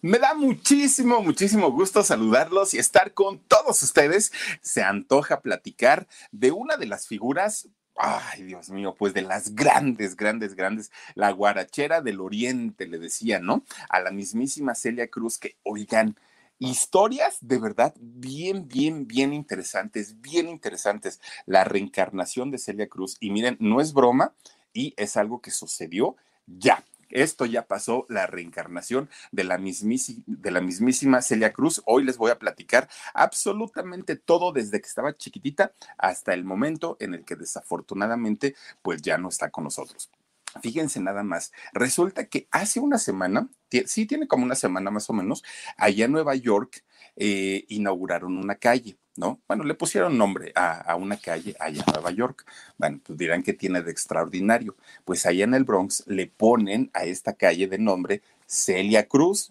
Me da muchísimo, muchísimo gusto saludarlos y estar con todos ustedes. Se antoja platicar de una de las figuras Ay, Dios mío, pues de las grandes, grandes, grandes, la guarachera del oriente, le decía, ¿no? A la mismísima Celia Cruz, que oigan, historias de verdad bien, bien, bien interesantes, bien interesantes. La reencarnación de Celia Cruz, y miren, no es broma, y es algo que sucedió ya. Esto ya pasó, la reencarnación de la, de la mismísima Celia Cruz. Hoy les voy a platicar absolutamente todo desde que estaba chiquitita hasta el momento en el que desafortunadamente pues ya no está con nosotros. Fíjense nada más, resulta que hace una semana, sí tiene como una semana más o menos, allá en Nueva York eh, inauguraron una calle. ¿no? Bueno, le pusieron nombre a, una calle allá en Nueva York. Bueno, pues dirán que tiene de extraordinario. Pues allá en el Bronx le ponen a esta calle de nombre Celia Cruz,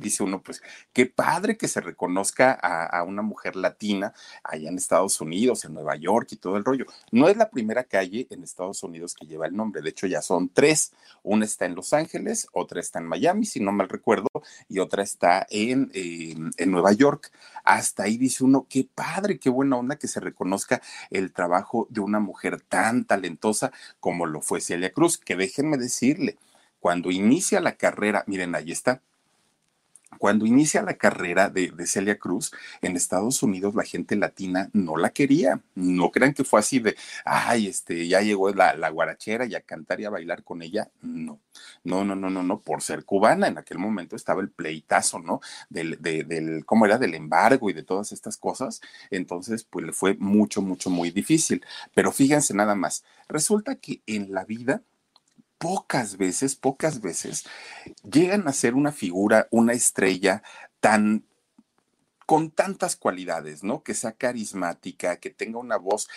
dice uno, pues qué padre que se reconozca a, una mujer latina allá en Estados Unidos, en Nueva York y todo el rollo. No es la primera calle en Estados Unidos que lleva el nombre, de hecho ya son tres. Una está en Los Ángeles, otra está en Miami, si no mal recuerdo, y otra está en, en Nueva York. Hasta ahí dice uno, qué padre, qué buena onda que se reconozca el trabajo de una mujer tan talentosa como lo fue Celia Cruz, que déjenme decirle, cuando inicia la carrera, miren, ahí está, cuando inicia la carrera de, Celia Cruz en Estados Unidos, la gente latina no la quería. No crean que fue así de, ay, este, ya llegó la, guarachera y a cantar y a bailar con ella. No, no, no, no, no, no, por ser cubana. En aquel momento estaba el pleitazo, ¿no? Del, del, ¿cómo era? Del embargo y de todas estas cosas. Entonces, pues le fue mucho, mucho, muy difícil. Pero fíjense nada más, resulta que en la vida pocas veces, pocas veces llegan a ser una figura, una estrella tan con tantas cualidades, ¿no? Que sea carismática, que tenga una voz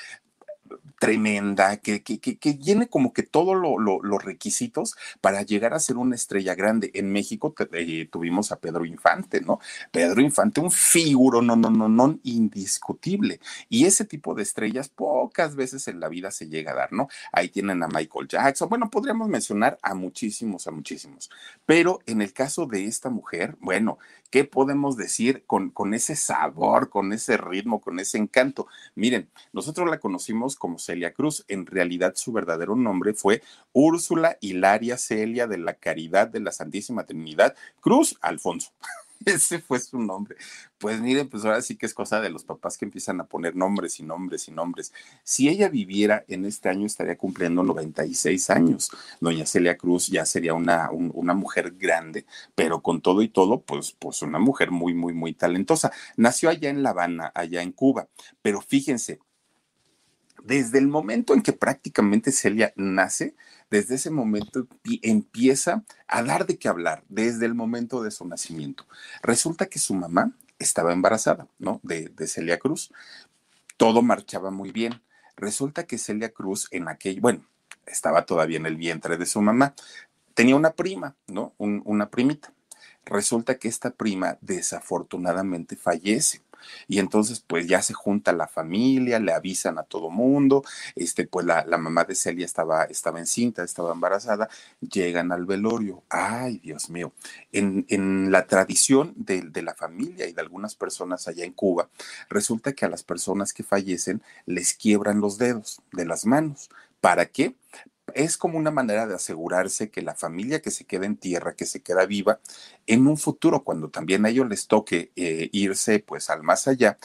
tremenda, que, que, que, llene como que todos los requisitos para llegar a ser una estrella grande. En México eh, tuvimos a Pedro Infante, ¿no? Pedro Infante, un figuro, no, no, no, no, indiscutible. Y ese tipo de estrellas pocas veces en la vida se llega a dar, ¿no? Ahí tienen a Michael Jackson, bueno, podríamos mencionar a muchísimos, a muchísimos. Pero en el caso de esta mujer, bueno, ¿qué podemos decir con, con ese sabor, con ese ritmo, con ese encanto? Miren, nosotros la conocimos como Celia Cruz. En realidad su verdadero nombre fue Úrsula Hilaria Celia de la Caridad de la Santísima Trinidad Cruz Alfonso. Ese fue su nombre. Pues miren, pues ahora sí que es cosa de los papás que empiezan a poner nombres y nombres y nombres. Si ella viviera en este año, estaría cumpliendo 96 años. Doña Celia Cruz ya sería una, una mujer grande, pero con todo y todo, pues, pues una mujer muy, muy, muy talentosa. Nació allá en La Habana, allá en Cuba. Pero fíjense, desde el momento en que prácticamente Celia nace, desde ese momento empieza a dar de qué hablar, desde el momento de su nacimiento. Resulta que su mamá estaba embarazada, ¿no? De, Celia Cruz. Todo marchaba muy bien. Resulta que Celia Cruz en aquel, bueno, estaba todavía en el vientre de su mamá. Tenía una prima, ¿no? una primita. Resulta que esta prima desafortunadamente fallece. Y entonces, pues ya se junta la familia, le avisan a todo mundo, este, pues la, mamá de Celia estaba, estaba encinta, estaba embarazada, llegan al velorio. Ay, Dios mío. En, en la tradición de, de la familia y de algunas personas allá en Cuba, resulta que a las personas que fallecen les quiebran los dedos de las manos. ¿Para qué? Es como una manera de asegurarse que la familia que se queda en tierra, que se queda viva, en un futuro, cuando también a ellos les toque eh, irse pues al más allá,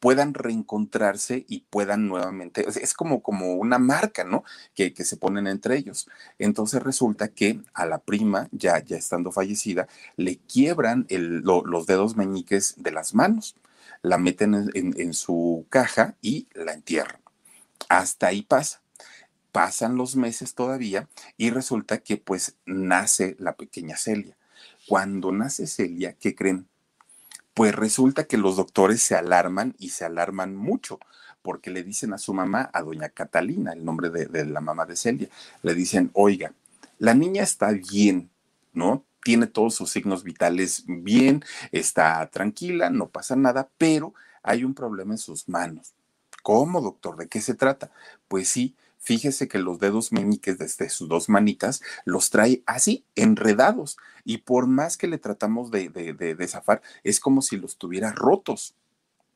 puedan reencontrarse y puedan nuevamente, es como, como una marca, ¿no? Que, que se ponen entre ellos. Entonces resulta que a la prima, ya, ya estando fallecida, le quiebran los dedos meñiques de las manos, la meten en su caja y la entierran. Hasta ahí pasa pasan los meses todavía y resulta que pues nace la pequeña Celia. Cuando nace Celia, ¿qué creen? Pues resulta que los doctores se alarman y se alarman mucho porque le dicen a su mamá, a doña Catalina, el nombre de, la mamá de Celia, le dicen, oiga, la niña está bien, ¿no? Tiene todos sus signos vitales bien, está tranquila, no pasa nada, pero hay un problema en sus manos. ¿Cómo, doctor? ¿De qué se trata? Pues sí, fíjese que los dedos meñiques desde sus dos manitas los trae así, enredados. Y por más que le tratamos de, de, de, zafar, es como si los tuviera rotos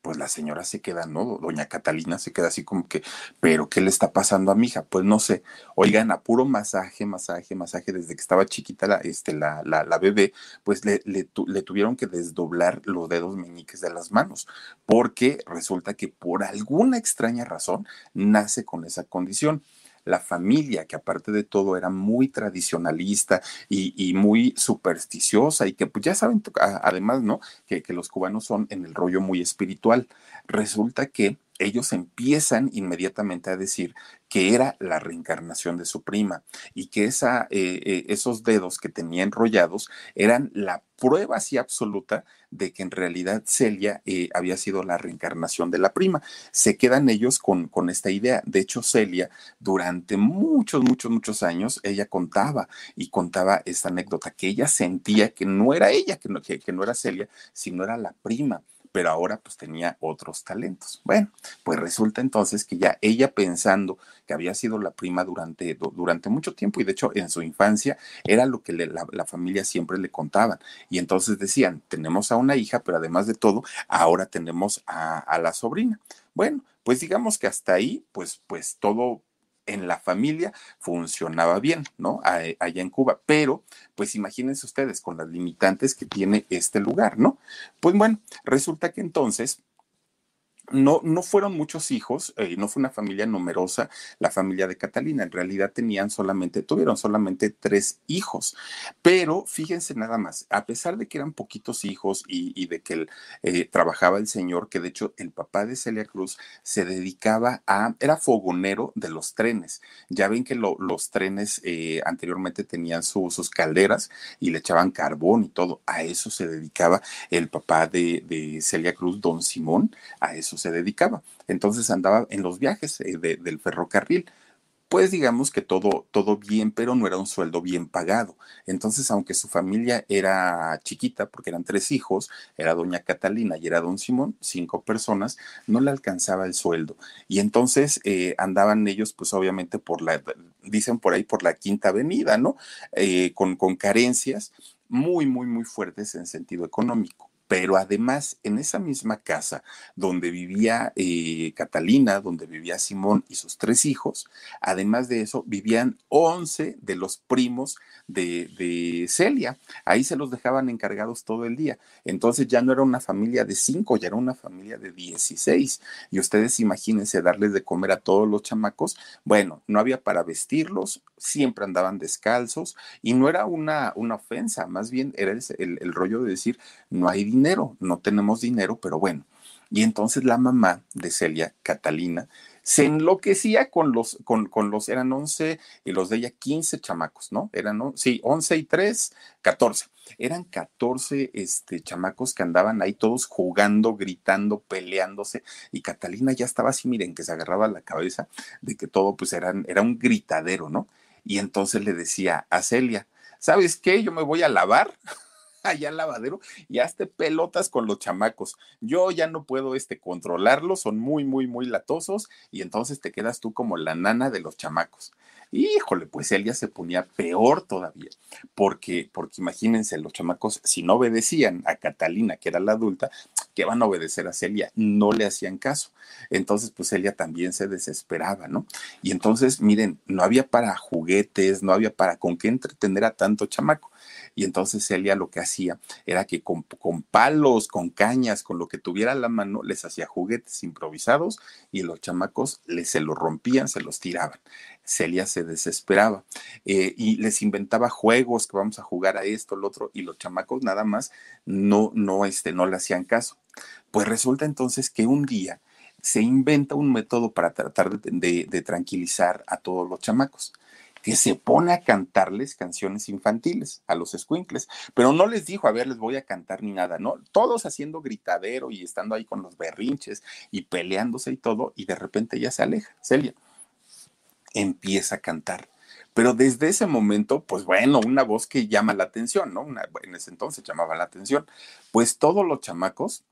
pues la señora se queda, ¿no? Doña Catalina se queda así como que, pero ¿qué le está pasando a mi hija? Pues no sé. Oigan, a puro masaje, masaje, masaje, desde que estaba chiquita la, este, la, la, bebé, pues le, le, le, tuvieron que desdoblar los dedos meñiques de las manos, porque resulta que por alguna extraña razón nace con esa condición la familia, que aparte de todo era muy tradicionalista y, muy supersticiosa y que pues ya saben, además, ¿no? Que, que los cubanos son en el rollo muy espiritual. Resulta que ellos empiezan inmediatamente a decir que era la reencarnación de su prima y que esa, eh, eh, esos dedos que tenía enrollados eran la prueba así absoluta de que en realidad Celia eh, había sido la reencarnación de la prima. Se quedan ellos con, esta idea. De hecho, Celia, durante muchos, muchos, muchos años, ella contaba y contaba esta anécdota, que ella sentía que no era ella, que que no era Celia, sino era la prima pero ahora pues tenía otros talentos. Bueno, pues resulta entonces que ya ella pensando que había sido la prima durante, durante mucho tiempo y de hecho en su infancia era lo que la, familia siempre le contaban. Y entonces decían, tenemos a una hija, pero además de todo, ahora tenemos a, a la sobrina. Bueno, pues digamos que hasta ahí, pues, pues todo en la familia funcionaba bien, ¿no? Allá en Cuba. Pero, pues imagínense ustedes con las limitantes que tiene este lugar, ¿no? Pues bueno, resulta que entonces no, no fueron muchos hijos, eh, no fue una familia numerosa la familia de Catalina, en realidad tenían solamente, tuvieron solamente tres hijos, pero fíjense nada más, a pesar de que eran poquitos hijos y, de que eh, trabajaba el señor, que de hecho el papá de Celia Cruz se dedicaba a, era fogonero de los trenes, ya ven que los trenes eh, anteriormente tenían sus calderas y le echaban carbón y todo, a eso se dedicaba el papá de, de Celia Cruz, don Simón, a eso se dedicaba. Entonces andaba en los viajes eh, del ferrocarril. Pues digamos que todo, todo bien, pero no era un sueldo bien pagado. Entonces, aunque su familia era chiquita, porque eran tres hijos, era doña Catalina y era don Simón, cinco personas, no le alcanzaba el sueldo. Y entonces eh, andaban ellos, pues obviamente por la, dicen por ahí, por la quinta avenida, ¿no? Eh, con, con carencias muy, muy, muy fuertes en sentido económico pero además en esa misma casa donde vivía eh, Catalina, donde vivía Simón y sus tres hijos, además de eso vivían 11 de los primos de, de, Celia. Ahí se los dejaban encargados todo el día. Entonces ya no era una familia de cinco, ya era una familia de 16. Y ustedes imagínense darles de comer a todos los chamacos. Bueno, no había para vestirlos, siempre andaban descalzos y no era una, una ofensa, más bien era el, el rollo de decir, no hay dinero, no tenemos dinero, pero bueno. Y entonces la mamá de Celia, Catalina, se enloquecía con los, con, con los, eran 11 y los de ella 15 chamacos, ¿no? Eran, sí, 11 y 3, 14. Eran 14 este, chamacos que andaban ahí todos jugando, gritando, peleándose. Y Catalina ya estaba así, miren, que se agarraba la cabeza de que todo pues era un gritadero, ¿no? Y entonces le decía a Celia, ¿sabes qué? Yo me voy a lavar allá al lavadero y hazte pelotas con los chamacos. Yo ya no puedo este, controlarlos, son muy, muy, muy latosos y entonces te quedas tú como la nana de los chamacos. Híjole, pues él se ponía peor todavía, porque, porque imagínense, los chamacos, si no obedecían a Catalina, que era la adulta, que van a obedecer a Celia. No le hacían caso. Entonces, pues Celia también se desesperaba, ¿no? Y entonces, miren, no había para juguetes, no había para con qué entretener a tanto chamaco. Y entonces Celia lo que hacía era que con, palos, con cañas, con lo que tuviera a la mano, les hacía juguetes improvisados y los chamacos les, se los rompían, se los tiraban. Celia se desesperaba eh, y les inventaba juegos que vamos a jugar a esto, lo otro, y los chamacos nada más no, no, este, no le hacían caso. Pues resulta entonces que un día se inventa un método para tratar de tranquilizar a todos los chamacos que se pone a cantarles canciones infantiles a los squinkles, pero no les dijo, a ver, les voy a cantar ni nada, ¿no? Todos haciendo gritadero y estando ahí con los berrinches y peleándose y todo, y de repente ya se aleja, Celia empieza a cantar. Pero desde ese momento, pues bueno, una voz que llama la atención, ¿no? en ese entonces llamaba la atención. Pues todos los chamacos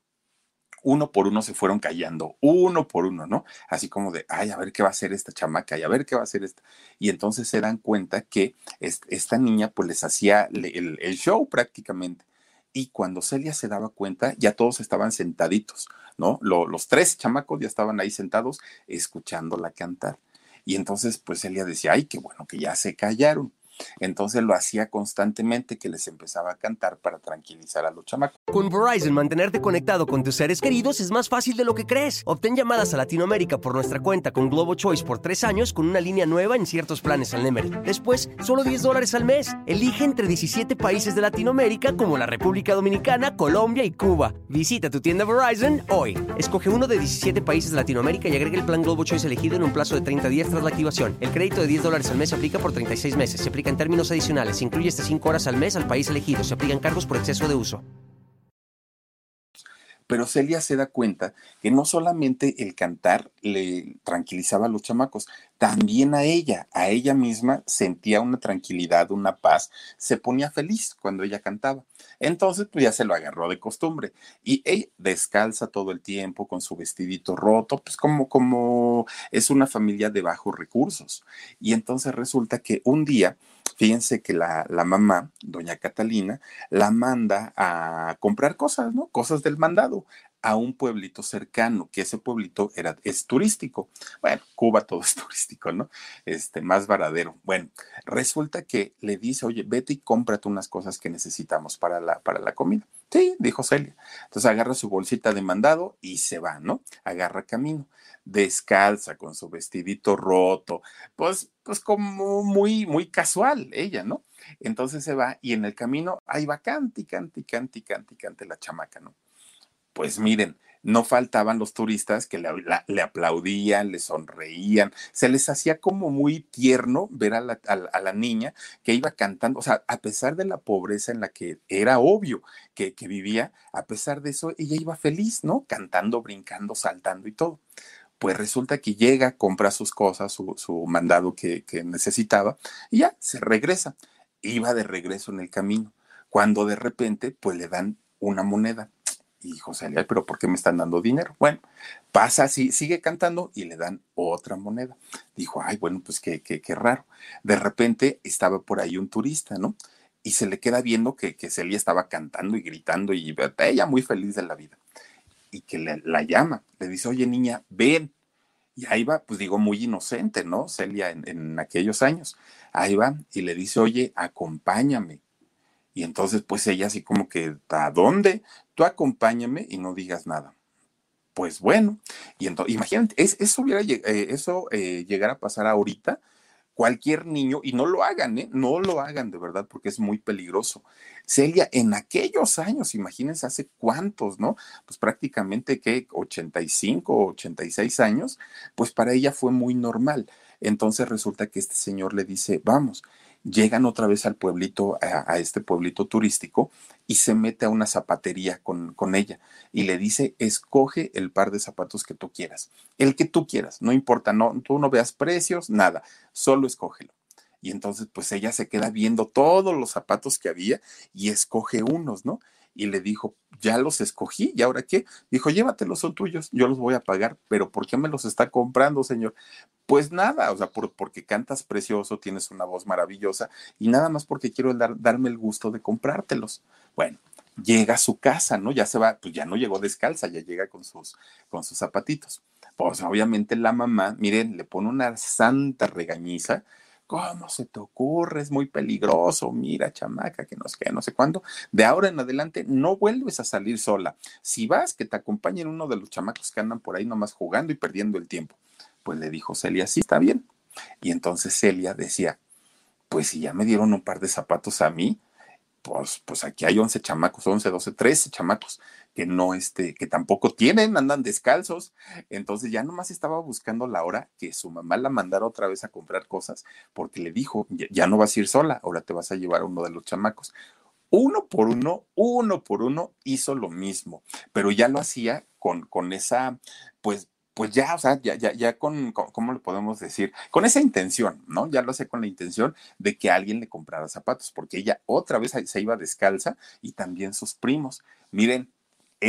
uno por uno se fueron callando, uno por uno, ¿no? Así como de, ay, a ver qué va a hacer esta chamaca, y a ver qué va a hacer esta. Y entonces se dan cuenta que esta niña pues les hacía el, show prácticamente. Y cuando Celia se daba cuenta, ya todos estaban sentaditos, ¿no? los tres chamacos ya estaban ahí sentados escuchándola cantar. Y entonces pues Celia decía, ay, qué bueno que ya se callaron. Entonces lo hacía constantemente que les empezaba a cantar para tranquilizar a los chamacos. Con Verizon, mantenerte conectado con tus seres queridos es más fácil de lo que crees. Obtén llamadas a Latinoamérica por nuestra cuenta con Globo Choice por tres años con una línea nueva en ciertos planes al Nemery. Después, solo 10 dólares al mes. Elige entre 17 países de Latinoamérica como la República Dominicana, Colombia y Cuba. Visita tu tienda Verizon hoy. Escoge uno de 17 países de Latinoamérica y agrega el plan Globo Choice elegido en un plazo de 30 días tras la activación. El crédito de 10 dólares al mes aplica por 36 meses. Se aplica en términos adicionales. Se incluye hasta 5 horas al mes al país elegido. Se aplican cargos por exceso de uso. Pero Celia se da cuenta que no solamente el cantar le tranquilizaba a los chamacos, también a ella, a ella misma sentía una tranquilidad, una paz, se ponía feliz cuando ella cantaba. Entonces, pues ya se lo agarró de costumbre. Y ella descalza todo el tiempo con su vestidito roto, pues como, como es una familia de bajos recursos. Y entonces resulta que un día Fíjense que la, mamá, doña Catalina, la manda a comprar cosas, ¿no? Cosas del mandado a un pueblito cercano, que ese pueblito era, es turístico. Bueno, Cuba todo es turístico, ¿no? Este, más varadero. Bueno, resulta que le dice, oye, vete y cómprate unas cosas que necesitamos para la, para la comida. Sí, dijo Celia. Entonces agarra su bolsita de mandado y se va, ¿no? Agarra camino descalza, con su vestidito roto, pues, pues como muy, muy casual ella, ¿no? Entonces se va y en el camino ahí va canti, canti, canti, canti, la chamaca, ¿no? Pues miren, no faltaban los turistas que le, aplaudían, le sonreían, se les hacía como muy tierno ver a la, a la, niña que iba cantando, o sea, a pesar de la pobreza en la que era obvio que, que vivía, a pesar de eso, ella iba feliz, ¿no? Cantando, brincando, saltando y todo pues resulta que llega, compra sus cosas, su, mandado que, necesitaba y ya se regresa. Iba de regreso en el camino, cuando de repente pues le dan una moneda. Y José, pero ¿por qué me están dando dinero? Bueno, pasa así, sigue cantando y le dan otra moneda. Dijo, ay, bueno, pues qué, qué, qué raro. De repente estaba por ahí un turista, ¿no? Y se le queda viendo que, que Celia estaba cantando y gritando y ella muy feliz de la vida y que la llama, le dice, oye niña, ven. Y ahí va, pues digo, muy inocente, ¿no? Celia en, aquellos años. Ahí va y le dice, oye, acompáñame. Y entonces, pues ella así como que, ¿a dónde? Tú acompáñame y no digas nada. Pues bueno, y entonces, imagínate, eso hubiera, eh, eso eh, llegara a pasar ahorita, cualquier niño, y no lo hagan, ¿eh? No lo hagan de verdad, porque es muy peligroso. Celia, en aquellos años, imagínense hace cuántos, ¿no? Pues prácticamente que 85, 86 años, pues para ella fue muy normal. Entonces resulta que este señor le dice, vamos, llegan otra vez al pueblito, a, este pueblito turístico, y se mete a una zapatería con, con, ella y le dice, escoge el par de zapatos que tú quieras, el que tú quieras, no importa, no, tú no veas precios, nada, solo escógelo. Y entonces, pues ella se queda viendo todos los zapatos que había y escoge unos, ¿no? Y le dijo, ya los escogí, ¿y ahora qué? Dijo, llévatelos, son tuyos, yo los voy a pagar, pero ¿por qué me los está comprando, señor? Pues nada, o sea, porque cantas precioso, tienes una voz maravillosa y nada más porque quiero dar, darme el gusto de comprártelos. Bueno, llega a su casa, ¿no? Ya se va, pues ya no llegó descalza, ya llega con sus, con sus zapatitos. Pues obviamente la mamá, miren, le pone una santa regañiza. ¿Cómo se te ocurre? Es muy peligroso. Mira, chamaca, que no sé qué, no sé cuándo. De ahora en adelante no vuelves a salir sola. Si vas, que te acompañen uno de los chamacos que andan por ahí nomás jugando y perdiendo el tiempo. Pues le dijo Celia, sí, está bien. Y entonces Celia decía, pues si ya me dieron un par de zapatos a mí, pues, pues aquí hay 11 chamacos, 11, 12, 13 chamacos que no, este, que tampoco tienen, andan descalzos. Entonces ya nomás estaba buscando la hora que su mamá la mandara otra vez a comprar cosas, porque le dijo, ya, no vas a ir sola, ahora te vas a llevar a uno de los chamacos. Uno por uno, uno por uno hizo lo mismo, pero ya lo hacía con, con esa, pues, pues ya, o sea, ya, ya, ya con, ¿cómo le podemos decir? Con esa intención, ¿no? Ya lo hace con la intención de que alguien le comprara zapatos, porque ella otra vez se iba descalza y también sus primos. Miren,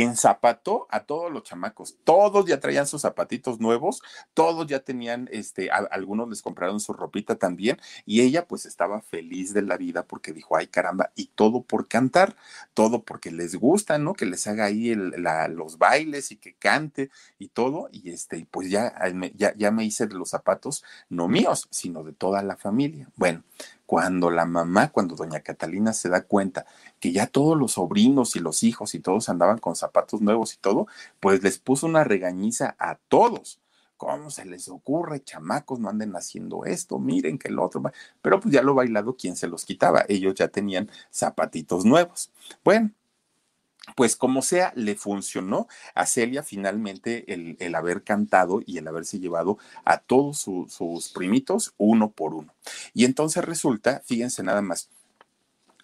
enzapató a todos los chamacos. Todos ya traían sus zapatitos nuevos, todos ya tenían, este, algunos les compraron su ropita también, y ella pues estaba feliz de la vida porque dijo, ay caramba, y todo por cantar, todo porque les gusta, ¿no? Que les haga ahí los bailes y que cante y todo, y este, pues ya, ya, ya me hice de los zapatos, no míos, sino de toda la familia. Bueno, cuando la mamá, cuando doña Catalina se da cuenta que ya todos los sobrinos y los hijos y todos andaban con zapatos nuevos y todo, pues les puso una regañiza a todos. ¿Cómo se les ocurre, chamacos, no anden haciendo esto? Miren que el otro. Pero pues ya lo bailado, ¿quién se los quitaba? Ellos ya tenían zapatitos nuevos. Bueno, pues como sea, le funcionó a Celia finalmente el, haber cantado y el haberse llevado a todos sus primitos uno por uno. Y entonces resulta, fíjense nada más,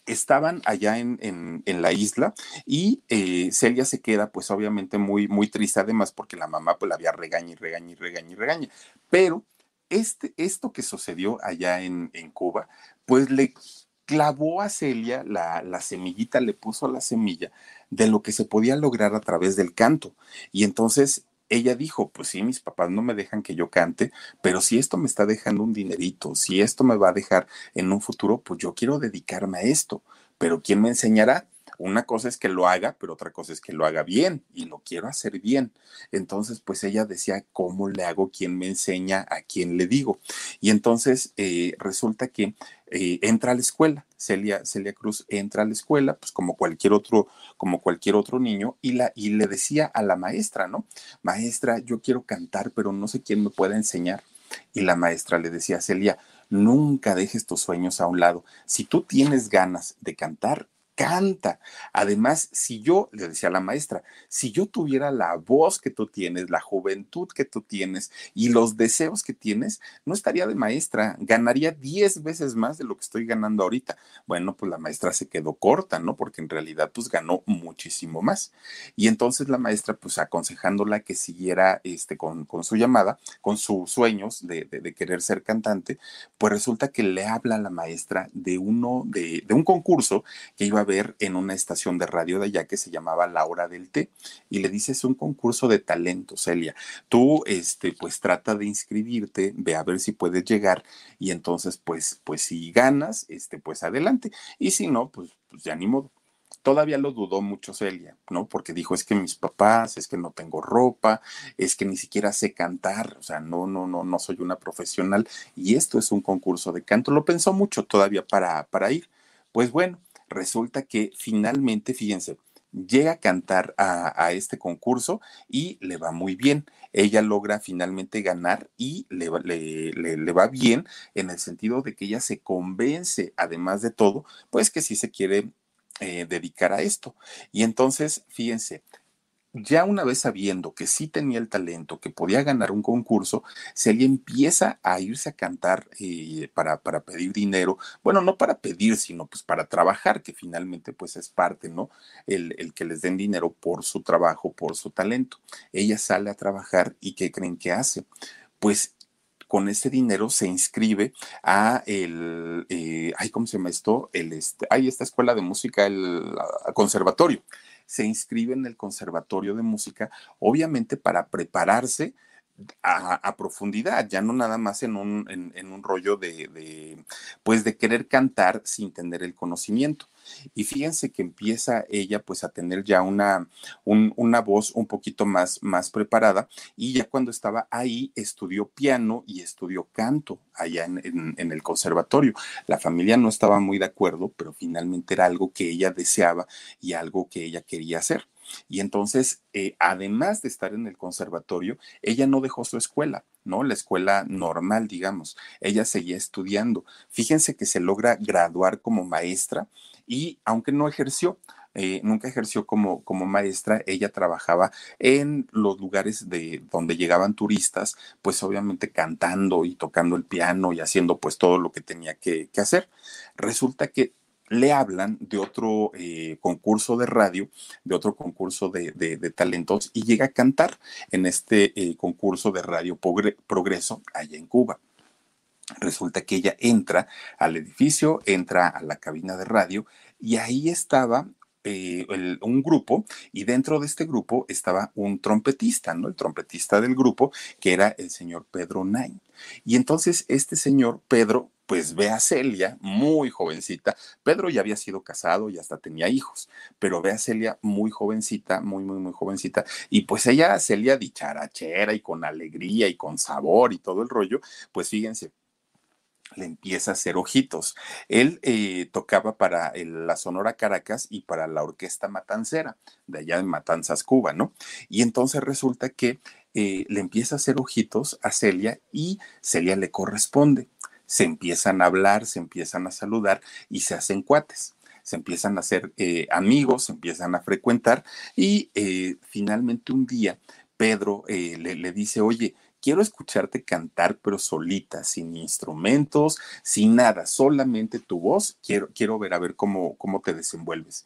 estaban allá en, la isla y eh, Celia se queda pues obviamente muy, muy triste además porque la mamá pues la había regaña y regaña y regaña y regaña. Pero este, esto que sucedió allá en, en Cuba pues le clavó a Celia la, semillita, le puso la semilla de lo que se podía lograr a través del canto. Y entonces ella dijo, pues sí, mis papás no me dejan que yo cante, pero si esto me está dejando un dinerito, si esto me va a dejar en un futuro, pues yo quiero dedicarme a esto. Pero ¿quién me enseñará? Una cosa es que lo haga, pero otra cosa es que lo haga bien y lo quiero hacer bien. Entonces, pues ella decía, ¿cómo le hago? ¿Quién me enseña? ¿A quién le digo? Y entonces eh, resulta que eh, entra a la escuela. Celia, Celia Cruz entra a la escuela, pues como cualquier otro, como cualquier otro niño, y, la, y le decía a la maestra, ¿no? Maestra, yo quiero cantar, pero no sé quién me pueda enseñar. Y la maestra le decía a Celia, nunca dejes tus sueños a un lado. Si tú tienes ganas de cantar, canta. Además, si yo, le decía a la maestra, si yo tuviera la voz que tú tienes, la juventud que tú tienes y los deseos que tienes, no estaría de maestra, ganaría 10 veces más de lo que estoy ganando ahorita. Bueno, pues la maestra se quedó corta, ¿no? Porque en realidad pues ganó muchísimo más. Y entonces la maestra pues aconsejándola que siguiera este, con, con su llamada, con sus sueños de, de, querer ser cantante, pues resulta que le habla a la maestra de uno, de, de un concurso que iba a en una estación de radio de allá que se llamaba La Hora del Té y le dice es un concurso de talento, Celia. Tú, este, pues trata de inscribirte, ve a ver si puedes llegar y entonces, pues, pues si ganas, este, pues adelante y si no, pues, pues ya ni modo. Todavía lo dudó mucho Celia, ¿no? Porque dijo, es que mis papás, es que no tengo ropa, es que ni siquiera sé cantar, o sea, no, no, no, no soy una profesional y esto es un concurso de canto. Lo pensó mucho todavía para, para ir. Pues bueno, resulta que finalmente, fíjense, llega a cantar a, este concurso y le va muy bien. Ella logra finalmente ganar y le, le, va bien en el sentido de que ella se convence, además de todo, pues que sí se quiere eh, dedicar a esto. Y entonces, fíjense, ya una vez sabiendo que sí tenía el talento, que podía ganar un concurso, Celia empieza a irse a cantar eh, para, para, pedir dinero. Bueno, no para pedir, sino pues para trabajar, que finalmente pues es parte, ¿no? El, el que les den dinero por su trabajo, por su talento. Ella sale a trabajar y ¿qué creen que hace? Pues con ese dinero se inscribe a el, eh, ay, ¿cómo se llama esto? El, este, hay esta escuela de música, el conservatorio se inscribe en el Conservatorio de Música, obviamente para prepararse a, profundidad, ya no nada más en un, en, un rollo de, de, pues de querer cantar sin tener el conocimiento. Y fíjense que empieza ella pues a tener ya una, una voz un poquito más, más preparada y ya cuando estaba ahí estudió piano y estudió canto allá en, en, el conservatorio. La familia no estaba muy de acuerdo, pero finalmente era algo que ella deseaba y algo que ella quería hacer. Y entonces, eh, además de estar en el conservatorio, ella no dejó su escuela, ¿no? La escuela normal, digamos. Ella seguía estudiando. Fíjense que se logra graduar como maestra y aunque no ejerció, eh, nunca ejerció como, como maestra, ella trabajaba en los lugares de donde llegaban turistas, pues obviamente cantando y tocando el piano y haciendo pues todo lo que tenía que, que hacer. Resulta que le hablan de otro eh, concurso de radio, de otro concurso de, talentos y llega a cantar en este eh, concurso de radio Progreso allá en Cuba. Resulta que ella entra al edificio, entra a la cabina de radio y ahí estaba eh, un grupo y dentro de este grupo estaba un trompetista, ¿no? El trompetista del grupo que era el señor Pedro Nain. Y entonces este señor Pedro pues ve a Celia muy jovencita. Pedro ya había sido casado y hasta tenía hijos, pero ve a Celia muy jovencita, muy, muy, muy jovencita. Y pues ella, Celia dicharachera y con alegría y con sabor y todo el rollo, pues fíjense, le empieza a hacer ojitos. Él eh, tocaba para la Sonora Caracas y para la Orquesta Matancera, de allá en Matanzas, Cuba, ¿no? Y entonces resulta que eh, le empieza a hacer ojitos a Celia y Celia le corresponde se empiezan a hablar, se empiezan a saludar y se hacen cuates se empiezan a hacer eh, amigos, se empiezan a frecuentar y eh, finalmente un día Pedro eh, le, dice, oye, quiero escucharte cantar, pero solita, sin instrumentos, sin nada, solamente tu voz, quiero, quiero ver a ver cómo, cómo te desenvuelves.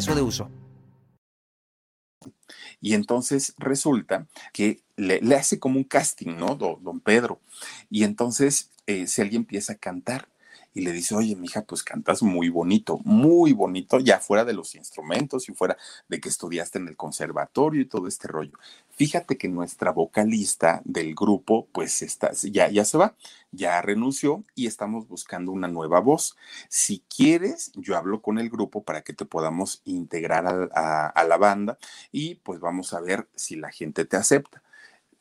de uso. Y entonces resulta que le, hace como un casting, ¿no? Don, Pedro. Y entonces eh, si alguien empieza a cantar y le dice, oye, mija, pues cantas muy bonito, muy bonito, ya fuera de los instrumentos y fuera de que estudiaste en el conservatorio y todo este rollo. Fíjate que nuestra vocalista del grupo, pues está, ya, ya se va, ya renunció y estamos buscando una nueva voz. Si quieres, yo hablo con el grupo para que te podamos integrar a, a la banda y pues vamos a ver si la gente te acepta.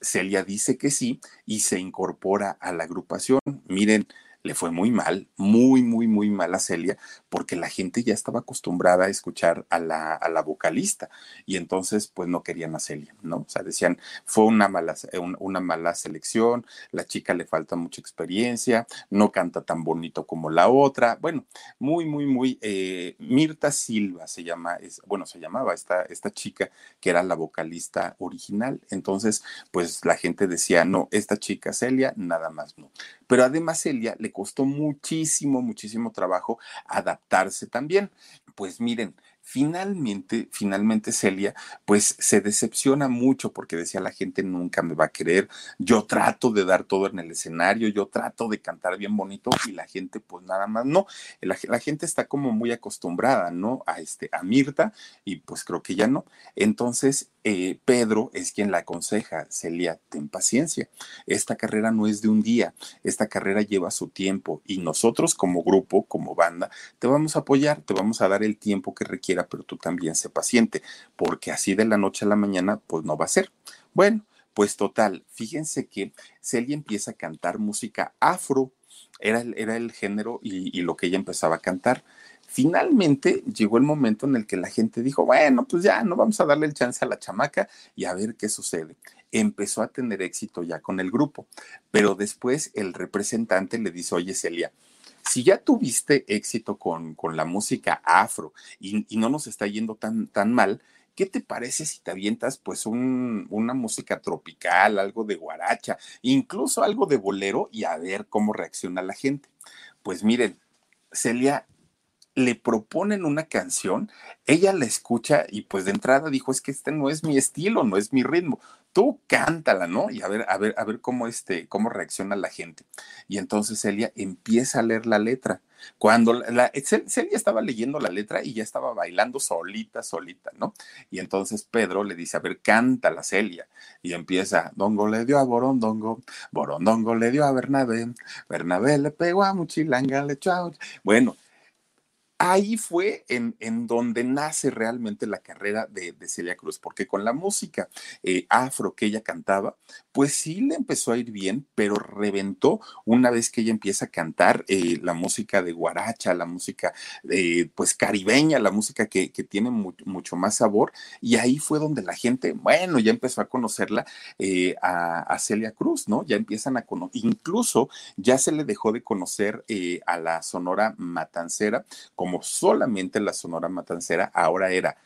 Celia dice que sí y se incorpora a la agrupación. Miren, le fue muy mal, muy, muy, muy mal a Celia, porque la gente ya estaba acostumbrada a escuchar a la, a la vocalista y entonces pues no querían a Celia, ¿no? O sea, decían, fue una mala, una mala selección, la chica le falta mucha experiencia, no canta tan bonito como la otra, bueno, muy, muy, muy, eh, Mirta Silva se llama, bueno, se llamaba esta, esta chica que era la vocalista original, entonces pues la gente decía, no, esta chica Celia, nada más no. Pero además Celia le costó muchísimo, muchísimo trabajo también. Pues miren, Finalmente, finalmente Celia, pues se decepciona mucho porque decía la gente nunca me va a querer, yo trato de dar todo en el escenario, yo trato de cantar bien bonito y la gente pues nada más no, la, gente está como muy acostumbrada, ¿no? A este, a Mirta y pues creo que ya no. Entonces, eh, Pedro es quien la aconseja, Celia, ten paciencia, esta carrera no es de un día, esta carrera lleva su tiempo y nosotros como grupo, como banda, te vamos a apoyar, te vamos a dar el tiempo que requiere pero tú también sé paciente, porque así de la noche a la mañana, pues no va a ser. Bueno, pues total, fíjense que Celia empieza a cantar música afro, era el, era el género y, y lo que ella empezaba a cantar. Finalmente llegó el momento en el que la gente dijo, bueno, pues ya no vamos a darle el chance a la chamaca y a ver qué sucede. Empezó a tener éxito ya con el grupo, pero después el representante le dice, oye Celia, si ya tuviste éxito con, con la música afro y, no nos está yendo tan, tan mal, ¿qué te parece si te avientas pues un, una música tropical, algo de guaracha, incluso algo de bolero y a ver cómo reacciona la gente? Pues miren, Celia le proponen una canción, ella la escucha y pues de entrada dijo, es que este no es mi estilo, no es mi ritmo. Tú cántala, ¿no? Y a ver, a ver, a ver cómo este, cómo reacciona la gente. Y entonces Celia empieza a leer la letra. Cuando la, Celia estaba leyendo la letra y ya estaba bailando solita, solita, ¿no? Y entonces Pedro le dice, a ver, cántala, Celia. Y empieza, Dongo le dio a Borondongo, Borondongo le dio a Bernabé, Bernabé le pegó a Muchilanga, le echó Bueno, ahí fue en, en, donde nace realmente la carrera de, Celia Cruz, porque con la música eh, afro que ella cantaba, pues sí le empezó a ir bien, pero reventó una vez que ella empieza a cantar eh, la música de guaracha, la música eh, pues caribeña, la música que, tiene mucho más sabor, y ahí fue donde la gente, bueno, ya empezó a conocerla a, a, Celia Cruz, ¿no? Ya empiezan a conocer, incluso ya se le dejó de conocer a la Sonora Matancera como solamente la Sonora Matancera, ahora era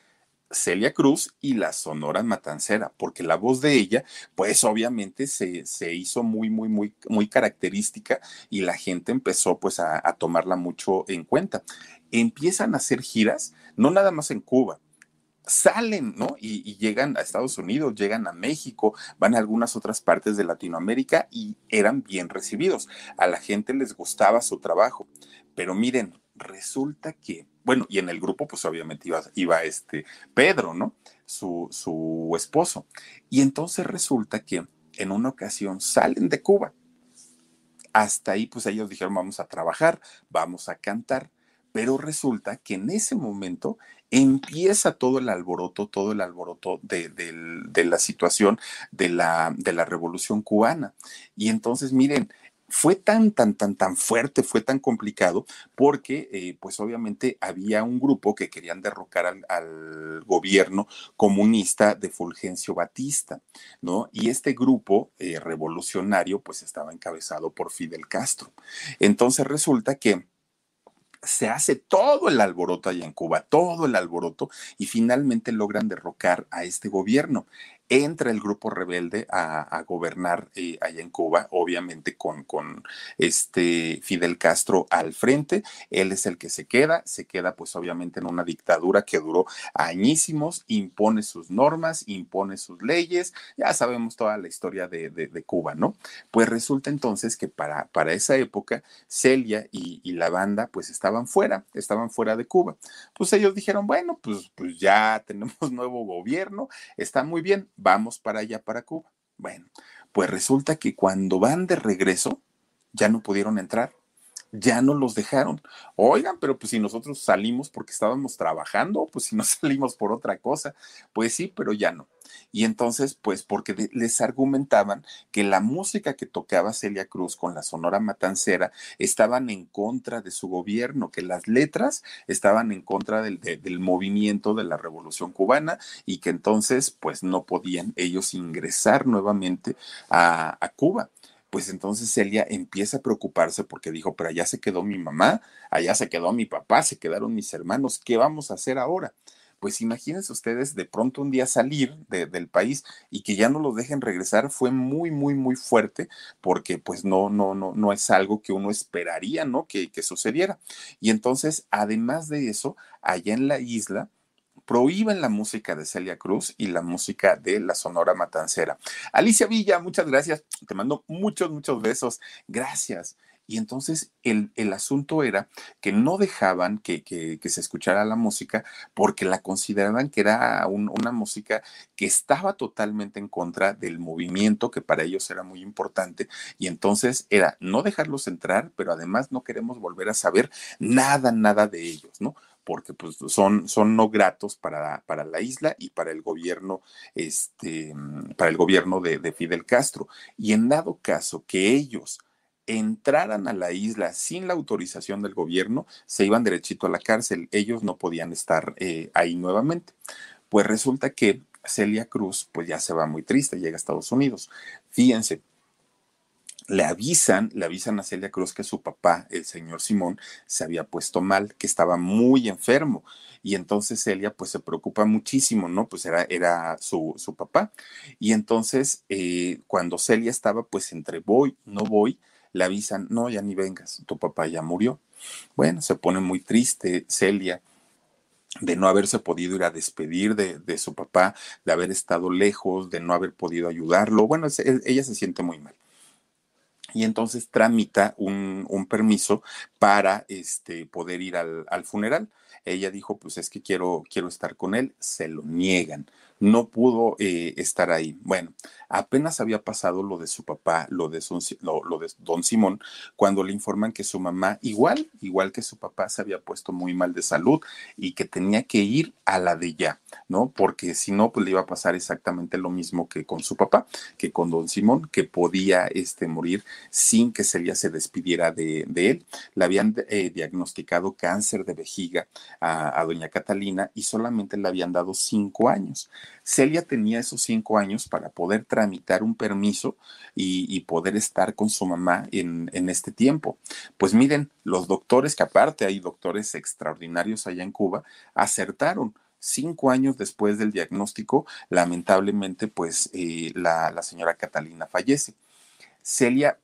Celia Cruz y la Sonora Matancera, porque la voz de ella, pues obviamente se, se hizo muy, muy, muy, muy característica y la gente empezó pues a, tomarla mucho en cuenta. Empiezan a hacer giras, no nada más en Cuba, salen, ¿no? Y, y, llegan a Estados Unidos, llegan a México, van a algunas otras partes de Latinoamérica y eran bien recibidos. A la gente les gustaba su trabajo. Pero miren, resulta que, bueno, y en el grupo pues obviamente iba, iba este Pedro, ¿no? Su, su esposo. Y entonces resulta que en una ocasión salen de Cuba. Hasta ahí pues ellos dijeron vamos a trabajar, vamos a cantar. Pero resulta que en ese momento empieza todo el alboroto, todo el alboroto de, de la situación de la, de la revolución cubana. Y entonces, miren, fue tan, tan, tan, tan fuerte, fue tan complicado, porque eh, pues obviamente había un grupo que querían derrocar al, gobierno comunista de Fulgencio Batista, ¿no? Y este grupo eh, revolucionario pues estaba encabezado por Fidel Castro. Entonces resulta que se hace todo el alboroto allá en Cuba, todo el alboroto, y finalmente logran derrocar a este gobierno entra el grupo rebelde a, gobernar eh, allá en Cuba, obviamente con, este Fidel Castro al frente. Él es el que se queda, se queda pues obviamente en una dictadura que duró añísimos, impone sus normas, impone sus leyes, ya sabemos toda la historia de, Cuba, ¿no? Pues resulta entonces que para, esa época Celia y, y, la banda pues estaban fuera, estaban fuera de Cuba. Pues ellos dijeron, bueno, pues, pues ya tenemos nuevo gobierno, está muy bien, vamos para allá, para Cuba. Bueno, pues resulta que cuando van de regreso, ya no pudieron entrar, ya no los dejaron. Oigan, pero pues si nosotros salimos porque estábamos trabajando, pues si no salimos por otra cosa, pues sí, pero ya no. Y entonces, pues porque les argumentaban que la música que tocaba Celia Cruz con la Sonora Matancera estaban en contra de su gobierno, que las letras estaban en contra del, del movimiento de la Revolución Cubana y que entonces, pues no podían ellos ingresar nuevamente a, a Cuba pues entonces Celia empieza a preocuparse porque dijo, pero allá se quedó mi mamá, allá se quedó mi papá, se quedaron mis hermanos, ¿qué vamos a hacer ahora? pues imagínense ustedes de pronto un día salir del país y que ya no los dejen regresar fue muy, muy, muy fuerte porque pues no, no, no, no es algo que uno esperaría, ¿no? Que, que sucediera. Y entonces, además de eso, allá en la isla, prohíben la música de Celia Cruz y la música de la Sonora Matancera. Alicia Villa, muchas gracias. Te mando muchos, muchos besos. Gracias. Y entonces el, asunto era que no dejaban que, se escuchara la música porque la consideraban que era una música que estaba totalmente en contra del movimiento, que para ellos era muy importante. Y entonces era no dejarlos entrar, pero además no queremos volver a saber nada, nada de ellos, ¿no? Porque pues, son, son no gratos para, para, la isla y para el gobierno, este, para el gobierno de, de Fidel Castro. Y en dado caso que ellos entraran a la isla sin la autorización del gobierno, se iban derechito a la cárcel. Ellos no podían estar eh, ahí nuevamente. Pues resulta que Celia Cruz, pues ya se va muy triste, llega a Estados Unidos. Fíjense, le avisan, le avisan a Celia Cruz que su papá, el señor Simón, se había puesto mal, que estaba muy enfermo. Y entonces Celia pues se preocupa muchísimo, ¿no? Pues era, era su, su papá. Y entonces eh, cuando Celia estaba pues entre voy, no voy, le avisan, no, ya ni vengas, tu papá ya murió. Bueno, se pone muy triste Celia de no haberse podido ir a despedir de, de, su papá, de haber estado lejos, de no haber podido ayudarlo. Bueno, ella se siente muy mal y entonces tramita un, un permiso para este, poder ir al, al, funeral. Ella dijo, pues es que quiero, quiero estar con él, se lo niegan no pudo eh, estar ahí. Bueno, apenas había pasado lo de su papá, lo de, lo, de don Simón, cuando le informan que su mamá, igual, igual que su papá, se había puesto muy mal de salud y que tenía que ir a la de ya, ¿no? Porque si no, pues le iba a pasar exactamente lo mismo que con su papá, que con don Simón, que podía este, morir sin que Celia se despidiera de, él. Le habían eh, diagnosticado cáncer de vejiga a, doña Catalina y solamente le habían dado cinco años. Celia tenía esos cinco años para poder tramitar un permiso y, poder estar con su mamá en, en, este tiempo. Pues miren, los doctores, que aparte hay doctores extraordinarios allá en Cuba, acertaron. Cinco años después del diagnóstico, lamentablemente, pues eh, la, la señora Catalina fallece. Celia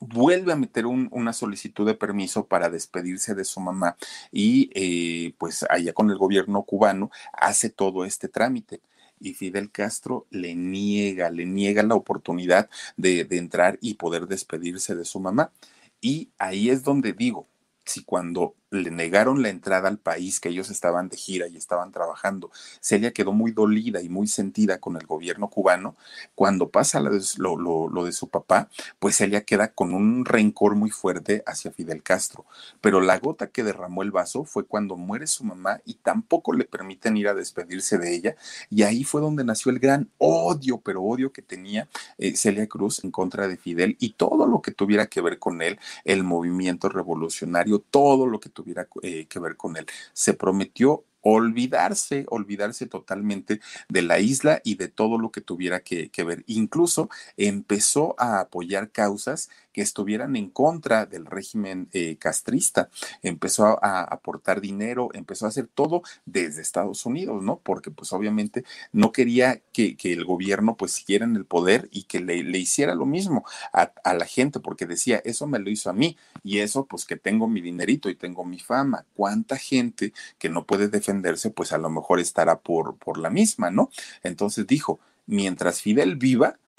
vuelve a meter un, una solicitud de permiso para despedirse de su mamá y eh, pues allá con el gobierno cubano hace todo este trámite y Fidel Castro le niega, le niega la oportunidad de, de entrar y poder despedirse de su mamá. Y ahí es donde digo, si cuando le negaron la entrada al país, que ellos estaban de gira y estaban trabajando. Celia quedó muy dolida y muy sentida con el gobierno cubano. Cuando pasa lo, lo, de su papá, pues Celia queda con un rencor muy fuerte hacia Fidel Castro. Pero la gota que derramó el vaso fue cuando muere su mamá y tampoco le permiten ir a despedirse de ella. Y ahí fue donde nació el gran odio, pero odio que tenía eh, Celia Cruz en contra de Fidel y todo lo que tuviera que ver con él, el movimiento revolucionario, todo lo que tuviera eh, que ver con él. Se prometió olvidarse, olvidarse totalmente de la isla y de todo lo que tuviera que, que, ver. Incluso empezó a apoyar causas que estuvieran en contra del régimen eh, castrista. Empezó a, aportar dinero, empezó a hacer todo desde Estados Unidos, ¿no? Porque pues obviamente no quería que, que el gobierno pues siguiera en el poder y que le, le hiciera lo mismo a, a, la gente, porque decía, eso me lo hizo a mí y eso pues que tengo mi dinerito y tengo mi fama. ¿Cuánta gente que no puede defenderse pues a lo mejor estará por, por la misma, ¿no? Entonces dijo, mientras Fidel viva,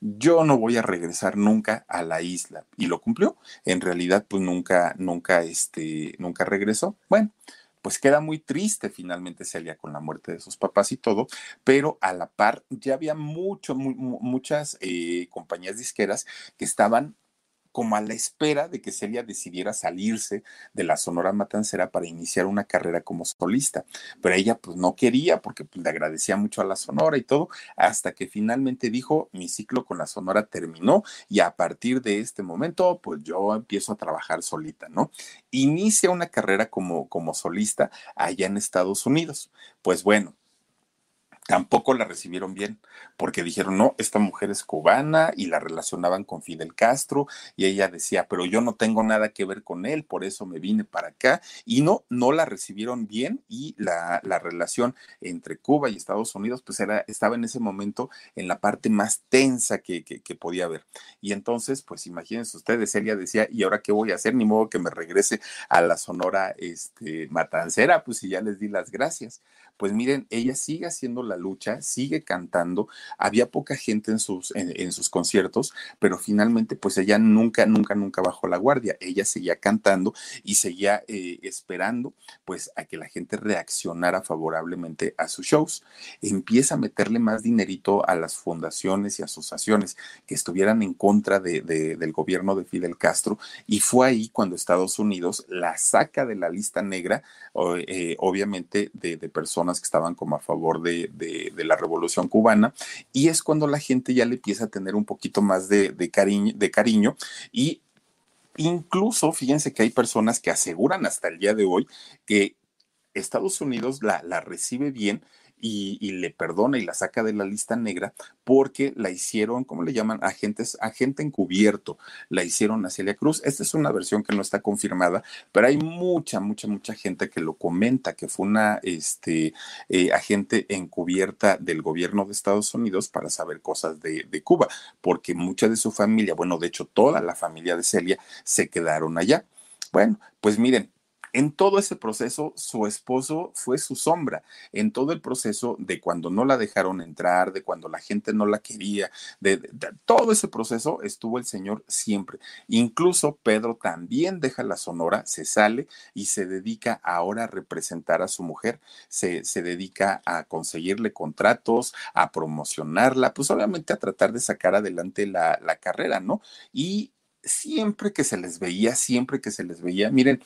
yo no voy a regresar nunca a la isla. Y lo cumplió. En realidad, pues nunca, nunca, este, nunca regresó. Bueno, pues queda muy triste finalmente Celia con la muerte de sus papás y todo, pero a la par ya había mucho, muchas eh, compañías disqueras que estaban como a la espera de que Celia decidiera salirse de la Sonora Matancera para iniciar una carrera como solista. Pero ella pues no quería porque pues, le agradecía mucho a la Sonora y todo, hasta que finalmente dijo, mi ciclo con la Sonora terminó y a partir de este momento pues yo empiezo a trabajar solita, ¿no? Inicia una carrera como, como solista allá en Estados Unidos. Pues bueno, tampoco la recibieron bien, porque dijeron, no, esta mujer es cubana y la relacionaban con Fidel Castro y ella decía, pero yo no tengo nada que ver con él, por eso me vine para acá. Y no, no la recibieron bien y la, la relación entre Cuba y Estados Unidos, pues era, estaba en ese momento en la parte más tensa que, que, que podía haber. Y entonces, pues imagínense ustedes, ella decía, ¿y ahora qué voy a hacer? Ni modo que me regrese a la Sonora este, Matancera, pues si ya les di las gracias. Pues miren, ella sigue haciendo la lucha, sigue cantando. Había poca gente en sus, en, sus conciertos, pero finalmente, pues ella nunca, nunca, nunca bajó la guardia. Ella seguía cantando y seguía eh, esperando, pues, a que la gente reaccionara favorablemente a sus shows. Empieza a meterle más dinerito a las fundaciones y asociaciones que estuvieran en contra de, del gobierno de Fidel Castro y fue ahí cuando Estados Unidos la saca de la lista negra, eh, obviamente de, personas que estaban como a favor de, la revolución cubana, y es cuando la gente ya le empieza a tener un poquito más de, cariño, y incluso fíjense que hay personas que aseguran hasta el día de hoy que Estados Unidos la recibe bien y, le perdona y la saca de la lista negra porque la hicieron, ¿cómo le llaman? Agentes, agente encubierto, la hicieron a Celia Cruz. Esta es una versión que no está confirmada, pero hay mucha, mucha, mucha gente que lo comenta, que fue una este, eh, agente encubierta del gobierno de Estados Unidos para saber cosas de, de Cuba, porque mucha de su familia, bueno, de hecho toda la familia de Celia se quedaron allá. Bueno, pues miren, en todo ese proceso, su esposo fue su sombra. En todo el proceso de cuando no la dejaron entrar, de cuando la gente no la quería, de, todo ese proceso estuvo el Señor siempre. Incluso Pedro también deja la Sonora, se sale y se dedica ahora a representar a su mujer, se, se dedica a conseguirle contratos, a promocionarla, pues obviamente a tratar de sacar adelante la, la carrera, ¿no? Y siempre que se les veía, siempre que se les veía, miren,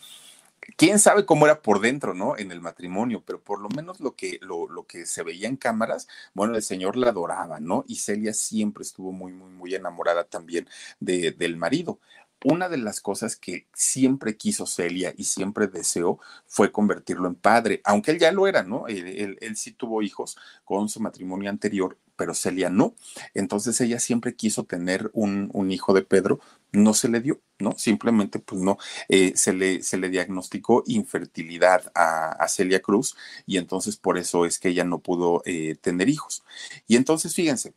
quién sabe cómo era por dentro, ¿no? En el matrimonio, pero por lo menos lo que, lo, lo, que se veía en cámaras, bueno, el señor la adoraba, ¿no? Y Celia siempre estuvo muy, muy, muy enamorada también de, del marido. Una de las cosas que siempre quiso Celia y siempre deseó fue convertirlo en padre, aunque él ya lo era, ¿no? Él, sí tuvo hijos con su matrimonio anterior, pero Celia no. Entonces ella siempre quiso tener un, hijo de Pedro, no se le dio, ¿no? Simplemente, pues no, eh, se, le, se le diagnosticó infertilidad a, Celia Cruz y entonces por eso es que ella no pudo eh, tener hijos. Y entonces, fíjense,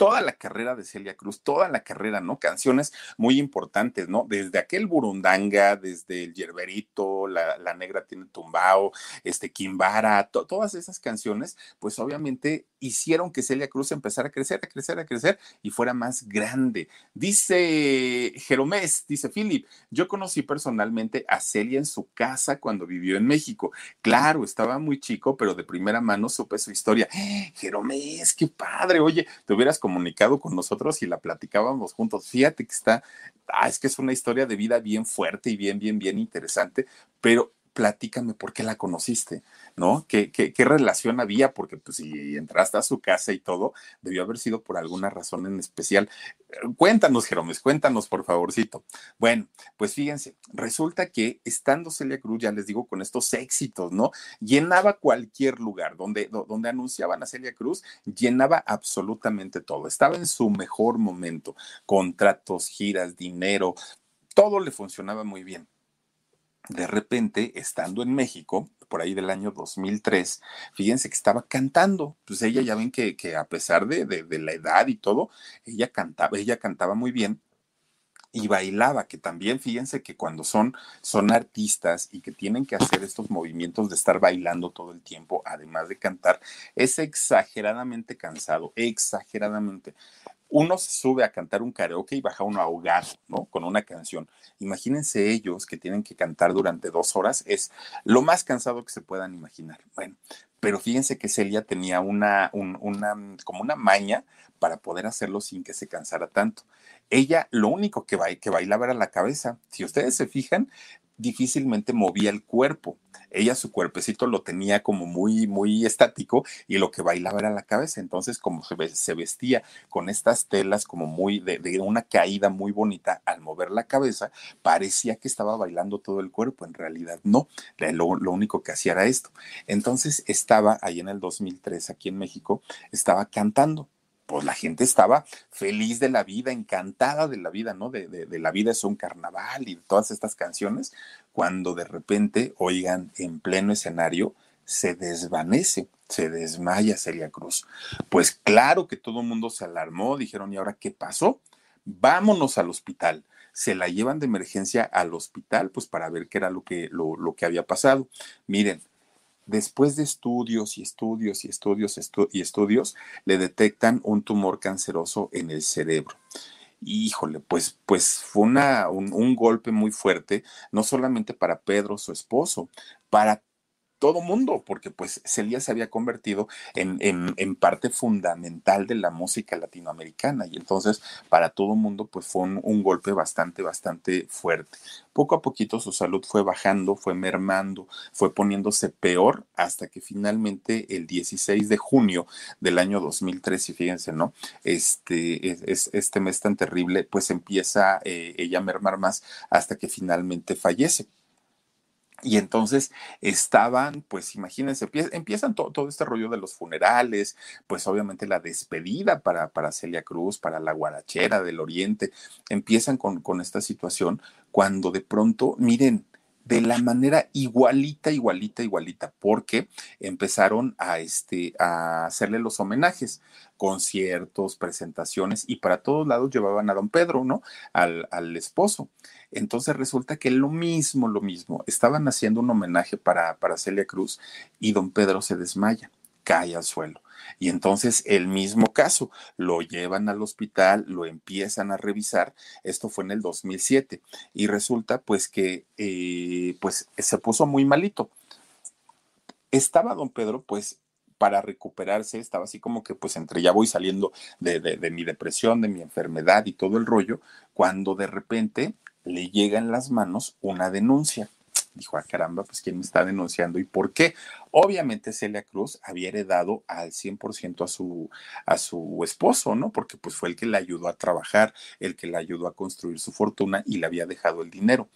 toda la carrera de Celia Cruz, toda la carrera, ¿no? Canciones muy importantes, ¿no? Desde aquel Burundanga, desde el Yerberito, la, Negra tiene tumbao, este Kimbara, todas esas canciones, pues obviamente hicieron que Celia Cruz empezara a crecer, a crecer, a crecer y fuera más grande. Dice Jeromés, dice Philip, yo conocí personalmente a Celia en su casa cuando vivió en México. Claro, estaba muy chico, pero de primera mano supe su historia. Jeromés, qué padre, oye, te hubieras comunicado con nosotros y la platicábamos juntos. Fíjate que está, ah, es que es una historia de vida bien fuerte y bien, bien, bien interesante, pero platícame por qué la conociste, ¿no? ¿Qué, qué, qué relación había? Porque pues si entraste a su casa y todo, debió haber sido por alguna razón en especial. Cuéntanos, Jeromes, cuéntanos, por favorcito. Bueno, pues fíjense, resulta que estando Celia Cruz, ya les digo, con estos éxitos, ¿no? Llenaba cualquier lugar donde, donde anunciaban a Celia Cruz, llenaba absolutamente todo. Estaba en su mejor momento, contratos, giras, dinero, todo le funcionaba muy bien de repente, estando en México, por ahí del año 2003, fíjense que estaba cantando. Pues ella ya ven que, a pesar de, de, la edad y todo, ella cantaba, ella cantaba muy bien y bailaba, que también fíjense que cuando son, son artistas y que tienen que hacer estos movimientos de estar bailando todo el tiempo, además de cantar, es exageradamente cansado, exageradamente uno se sube a cantar un karaoke y baja uno ahogado, ¿no? Con una canción. Imagínense ellos que tienen que cantar durante dos horas, es lo más cansado que se puedan imaginar. Bueno, pero fíjense que Celia tenía una, una, como una maña para poder hacerlo sin que se cansara tanto. Ella lo único que, que bailaba era la cabeza. Si ustedes se fijan, difícilmente movía el cuerpo. Ella su cuerpecito lo tenía como muy, muy estático y lo que bailaba era la cabeza. Entonces, como se, vestía con estas telas como muy de, una caída muy bonita al mover la cabeza, parecía que estaba bailando todo el cuerpo. En realidad no, lo, lo único que hacía era esto. Entonces estaba ahí en el 2003, aquí en México, estaba cantando pues la gente estaba feliz de la vida, encantada de la vida, ¿no? De, la vida es un carnaval y todas estas canciones, cuando de repente, oigan, en pleno escenario, se desvanece, se desmaya Celia Cruz. Pues claro que todo el mundo se alarmó, dijeron, ¿y ahora qué pasó? Vámonos al hospital. Se la llevan de emergencia al hospital, pues para ver qué era lo que, lo, lo que había pasado. Miren, después de estudios y estudios y estudios y estudios, le detectan un tumor canceroso en el cerebro. Híjole, pues, pues fue un, un, golpe muy fuerte, no solamente para Pedro, su esposo, para todo mundo, porque pues Celia se había convertido en, en, parte fundamental de la música latinoamericana y entonces para todo mundo pues fue un, golpe bastante, bastante fuerte. Poco a poquito su salud fue bajando, fue mermando, fue poniéndose peor hasta que finalmente el 16 de junio del año 2013, fíjense, ¿no? Este, es, este mes tan terrible, pues empieza eh, ella a mermar más hasta que finalmente fallece. Y entonces estaban, pues imagínense, empiezan todo, este rollo de los funerales, pues obviamente la despedida para, para Celia Cruz, para la guarachera del Oriente, empiezan con, con esta situación cuando de pronto, miren, de la manera igualita, igualita, igualita, porque empezaron a, este, a hacerle los homenajes, conciertos, presentaciones, y para todos lados llevaban a don Pedro, ¿no? Al, al esposo. Entonces resulta que lo mismo, lo mismo, estaban haciendo un homenaje para, para Celia Cruz y don Pedro se desmaya, cae al suelo. Y entonces el mismo caso, lo llevan al hospital, lo empiezan a revisar, esto fue en el 2007, y resulta pues que eh, pues se puso muy malito. Estaba don Pedro pues para recuperarse, estaba así como que pues entre ya voy saliendo de, de mi depresión, de mi enfermedad y todo el rollo, cuando de repente le llega en las manos una denuncia. Dijo, ah, caramba, pues quién me está denunciando y por qué. Obviamente Celia Cruz había heredado al 100% a su, a su esposo, ¿no? Porque pues fue el que le ayudó a trabajar, el que le ayudó a construir su fortuna y le había dejado el dinero.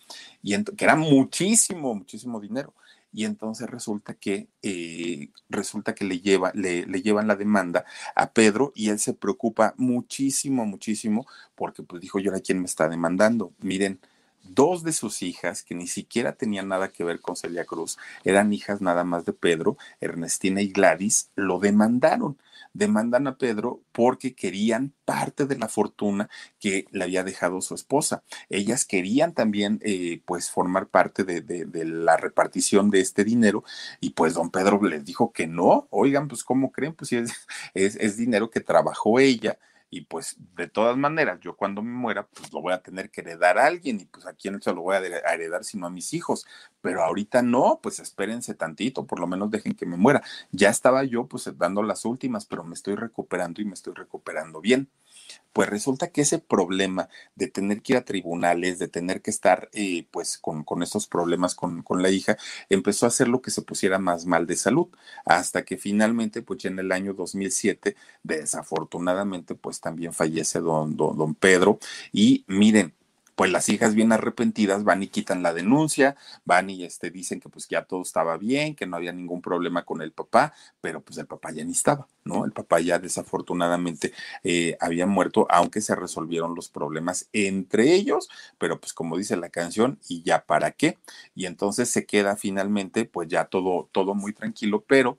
Y que era muchísimo, muchísimo dinero y entonces resulta que eh, resulta que le lleva le, le, llevan la demanda a Pedro y él se preocupa muchísimo muchísimo porque pues dijo yo a quién me está demandando miren dos de sus hijas que ni siquiera tenían nada que ver con Celia Cruz eran hijas nada más de Pedro Ernestina y Gladys lo demandaron demandan a Pedro porque querían parte de la fortuna que le había dejado su esposa. Ellas querían también, eh, pues, formar parte de, de, la repartición de este dinero y pues don Pedro les dijo que no. Oigan, pues, ¿cómo creen? Pues es, es, es dinero que trabajó ella y pues de todas maneras, yo cuando me muera, pues lo voy a tener que heredar a alguien y pues a quién se lo voy a heredar sino a mis hijos. Pero ahorita no, pues espérense tantito, por lo menos dejen que me muera. Ya estaba yo pues dando las últimas, pero me estoy recuperando y me estoy recuperando bien. Pues resulta que ese problema de tener que ir a tribunales, de tener que estar eh, pues con, con estos problemas con, con, la hija, empezó a hacer lo que se pusiera más mal de salud, hasta que finalmente pues en el año 2007, desafortunadamente pues también fallece don, don, don Pedro. Y miren, pues las hijas bien arrepentidas van y quitan la denuncia, van y este, dicen que pues ya todo estaba bien, que no había ningún problema con el papá, pero pues el papá ya ni estaba, ¿no? El papá ya desafortunadamente eh, había muerto, aunque se resolvieron los problemas entre ellos, pero pues como dice la canción, ¿y ya para qué? Y entonces se queda finalmente pues ya todo, todo muy tranquilo, pero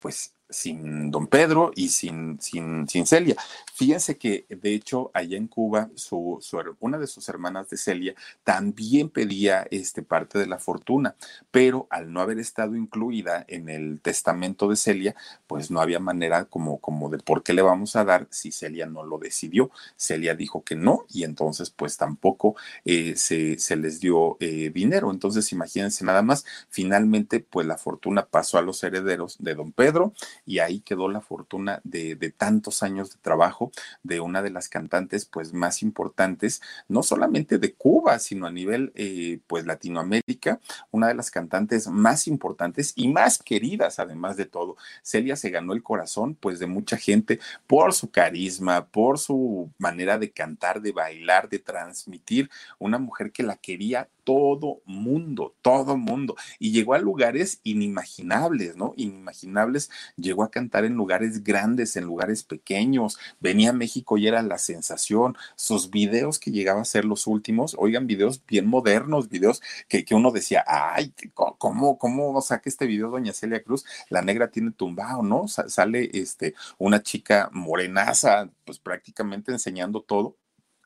pues sin don Pedro y sin, sin, sin Celia. Fíjense que, de hecho, allá en Cuba, su, una de sus hermanas de Celia también pedía este, parte de la fortuna, pero al no haber estado incluida en el testamento de Celia, pues no había manera como, como de por qué le vamos a dar si Celia no lo decidió. Celia dijo que no y entonces pues tampoco eh, se, se, les dio eh, dinero. Entonces, imagínense nada más, finalmente pues la fortuna pasó a los herederos de don Pedro y ahí quedó la fortuna de, tantos años de trabajo de una de las cantantes pues más importantes, no solamente de Cuba, sino a nivel eh, pues Latinoamérica, una de las cantantes más importantes y más queridas además de todo. Celia se ganó el corazón pues de mucha gente por su carisma, por su manera de cantar, de bailar, de transmitir, una mujer que la quería todo mundo, todo mundo. Y llegó a lugares inimaginables, ¿no? Inimaginables. Llegó a cantar en lugares grandes, en lugares pequeños. Venía a México y era la sensación. Sus videos que llegaba a ser los últimos, oigan, videos bien modernos, videos que, que uno decía, ay, ¿cómo, cómo saca este video doña Celia Cruz? La negra tiene tumbado, ¿no? sale este, una chica morenaza, pues prácticamente enseñando todo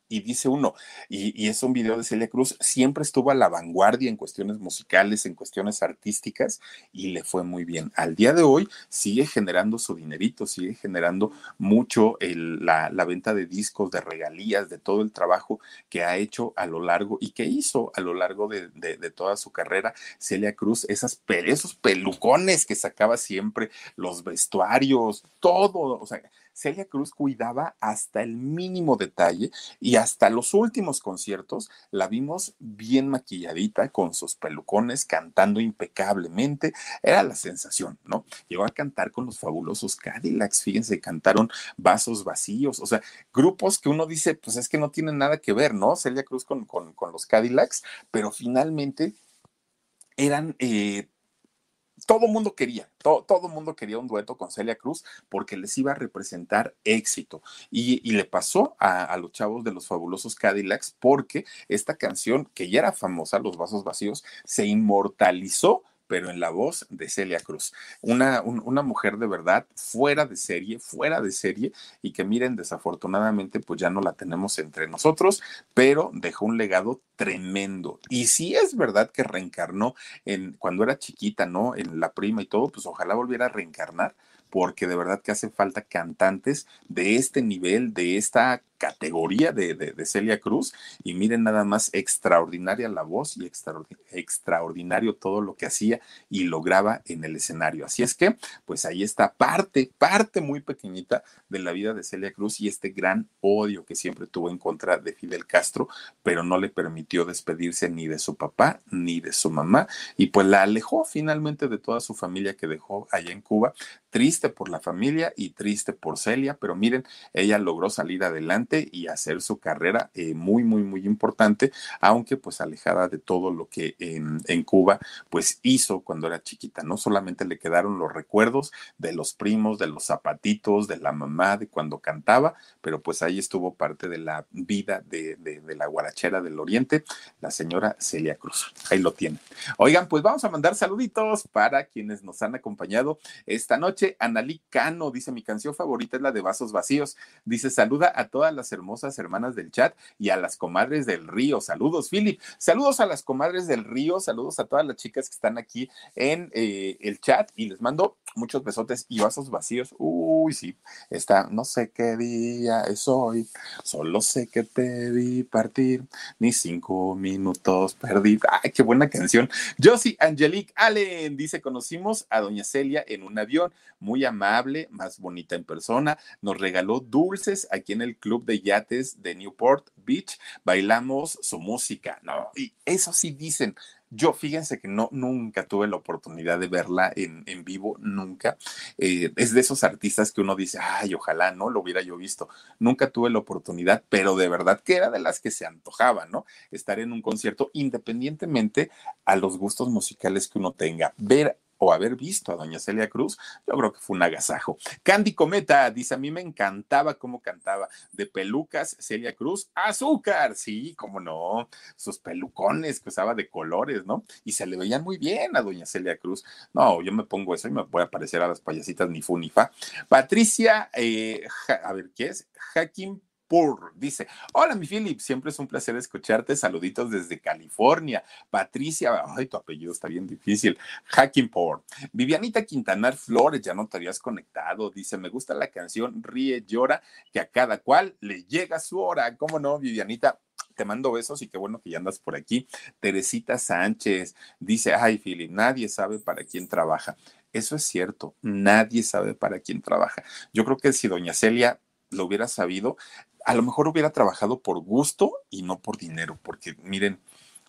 y dice uno, y, es un video de Celia Cruz, siempre estuvo a la vanguardia en cuestiones musicales, en cuestiones artísticas, y le fue muy bien. Al día de hoy sigue generando su dinerito, sigue generando mucho la, venta de discos, de regalías, de todo el trabajo que ha hecho a lo largo y que hizo a lo largo de, toda su carrera Celia Cruz, esas, esos pelucones que sacaba siempre, los vestuarios, todo, o sea, Celia Cruz cuidaba hasta el mínimo detalle y hasta los últimos conciertos la vimos bien maquilladita con sus pelucones, cantando impecablemente. Era la sensación, ¿no? Llegó a cantar con los fabulosos Cadillacs, fíjense, cantaron Vasos Vacíos, o sea, grupos que uno dice, pues es que no tienen nada que ver, ¿no? Celia Cruz con, con, los Cadillacs, pero finalmente eran eh, todo mundo quería, todo, mundo quería un dueto con Celia Cruz porque les iba a representar éxito. Y, le pasó a, a, los chavos de los fabulosos Cadillacs porque esta canción, que ya era famosa, Los Vasos Vacíos, se inmortalizó pero en la voz de Celia Cruz. Una, una mujer de verdad fuera de serie, fuera de serie, y que miren, desafortunadamente, pues ya no la tenemos entre nosotros, pero dejó un legado tremendo. Y si es verdad que reencarnó en cuando era chiquita, ¿no? En la prima y todo, pues ojalá volviera a reencarnar porque de verdad que hace falta cantantes de este nivel, de esta categoría de, Celia Cruz. Y miren nada más, extraordinaria la voz y extraordinario todo lo que hacía y lograba en el escenario. Así es que, pues ahí está parte, parte muy pequeñita de la vida de Celia Cruz y este gran odio que siempre tuvo en contra de Fidel Castro, pero no le permitió despedirse ni de su papá ni de su mamá y pues la alejó finalmente de toda su familia que dejó allá en Cuba triste por la familia y triste por Celia, pero miren, ella logró salir adelante y hacer su carrera eh, muy, muy, muy importante, aunque pues alejada de todo lo que en, Cuba pues hizo cuando era chiquita, no solamente le quedaron los recuerdos de los primos, de los zapatitos, de la mamá, de cuando cantaba, pero pues ahí estuvo parte de la vida de, de, la guarachera del oriente, la señora Celia Cruz. Ahí lo tienen. Oigan, pues vamos a mandar saluditos para quienes nos han acompañado esta noche. Analí Cano dice, mi canción favorita es la de Vasos Vacíos. Dice, saluda a todas las hermosas hermanas del chat y a las comadres del río. Saludos, Philip. Saludos a las comadres del río. Saludos a todas las chicas que están aquí en eh, el chat y les mando muchos besotes y vasos vacíos. Uy, sí, está, no sé qué día es hoy, solo sé que te vi partir, ni cinco minutos perdí. Ay, qué buena canción. Josie Angelique Allen dice, conocimos a doña Celia en un avión muy amable, más bonita en persona, nos regaló dulces aquí en el club de yates de Newport Beach, bailamos su música, ¿no? Y eso sí dicen, yo fíjense que no, nunca tuve la oportunidad de verla en, en vivo, nunca. Eh, es de esos artistas que uno dice, ay, ojalá no lo hubiera yo visto. Nunca tuve la oportunidad, pero de verdad que era de las que se antojaba, ¿no? Estar en un concierto independientemente a los gustos musicales que uno tenga. Ver o haber visto a doña Celia Cruz, yo creo que fue un agasajo. Candy Cometa dice, a mí me encantaba cómo cantaba, de pelucas, Celia Cruz, azúcar, sí, cómo no, sus pelucones que usaba de colores, ¿no? Y se le veían muy bien a doña Celia Cruz. No, yo me pongo eso y me voy a parecer a las payasitas ni fu ni fa. Patricia, eh, a ver, ¿qué es? Dice, hola mi Philip, siempre es un placer escucharte, saluditos desde California. Patricia, ay, tu apellido está bien difícil. Hackingport. Vivianita Quintanar Flores, ya no te habías conectado, dice, me gusta la canción Ríe, llora, que a cada cual le llega su hora. ¿Cómo no, Vivianita? te mando besos y qué bueno que ya andas por aquí. Teresita Sánchez dice, ay, Philip, nadie sabe para quién trabaja. Eso es cierto, nadie sabe para quién trabaja. Yo creo que si doña Celia lo hubiera sabido, a lo mejor hubiera trabajado por gusto y no por dinero, porque miren,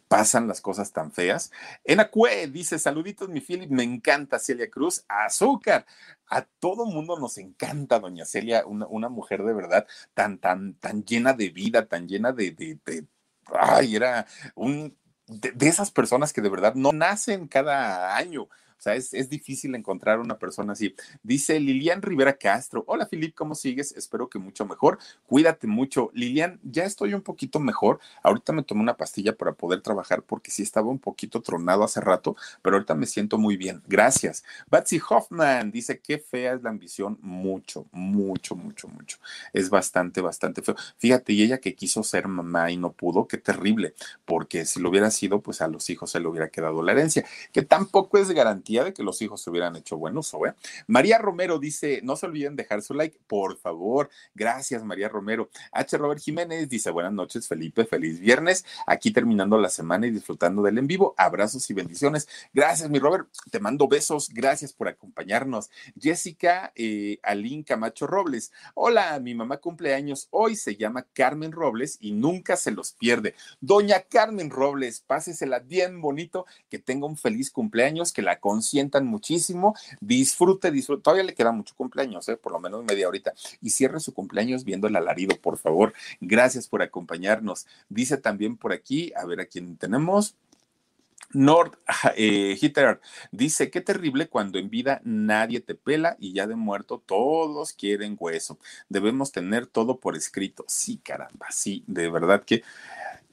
pasan las cosas tan feas. Enacue dice, saluditos mi Philip, me encanta Celia Cruz, azúcar. A todo mundo nos encanta doña Celia, una, mujer de verdad tan, tan, tan llena de vida, tan llena de, de, de ay, era un de, esas personas que de verdad no nacen cada año. Sea, es, es, difícil encontrar una persona así. Dice Lilian Rivera Castro. Hola, Filip, ¿cómo sigues? Espero que mucho mejor. Cuídate mucho. Lilian, ya estoy un poquito mejor. Ahorita me tomé una pastilla para poder trabajar porque sí estaba un poquito tronado hace rato, pero ahorita me siento muy bien. Gracias. Batsy Hoffman dice, qué fea es la ambición. Mucho, mucho, mucho, mucho. Es bastante, bastante feo. Fíjate, y ella que quiso ser mamá y no pudo, qué terrible, porque si lo hubiera sido, pues a los hijos se le hubiera quedado la herencia, que tampoco es garantía de que los hijos se hubieran hecho buen uso. ¿eh? María Romero dice, no se olviden dejar su like, por favor. Gracias, María Romero. H. Robert Jiménez dice, buenas noches, Felipe, feliz viernes. Aquí terminando la semana y disfrutando del en vivo. Abrazos y bendiciones. Gracias, mi Robert. Te mando besos. Gracias por acompañarnos. Jessica eh, Alín Camacho Robles. Hola, mi mamá cumpleaños hoy. Se llama Carmen Robles y nunca se los pierde. Doña Carmen Robles, pásesela bien bonito. Que tenga un feliz cumpleaños. Que la consientan muchísimo, disfrute, disfrute, todavía le queda mucho cumpleaños, ¿eh? por lo menos media horita, y cierre su cumpleaños viendo el alarido, por favor. Gracias por acompañarnos. Dice también por aquí, a ver a quién tenemos. Nord eh, Hitter dice, qué terrible cuando en vida nadie te pela y ya de muerto todos quieren hueso. Debemos tener todo por escrito. Sí, caramba, sí, de verdad que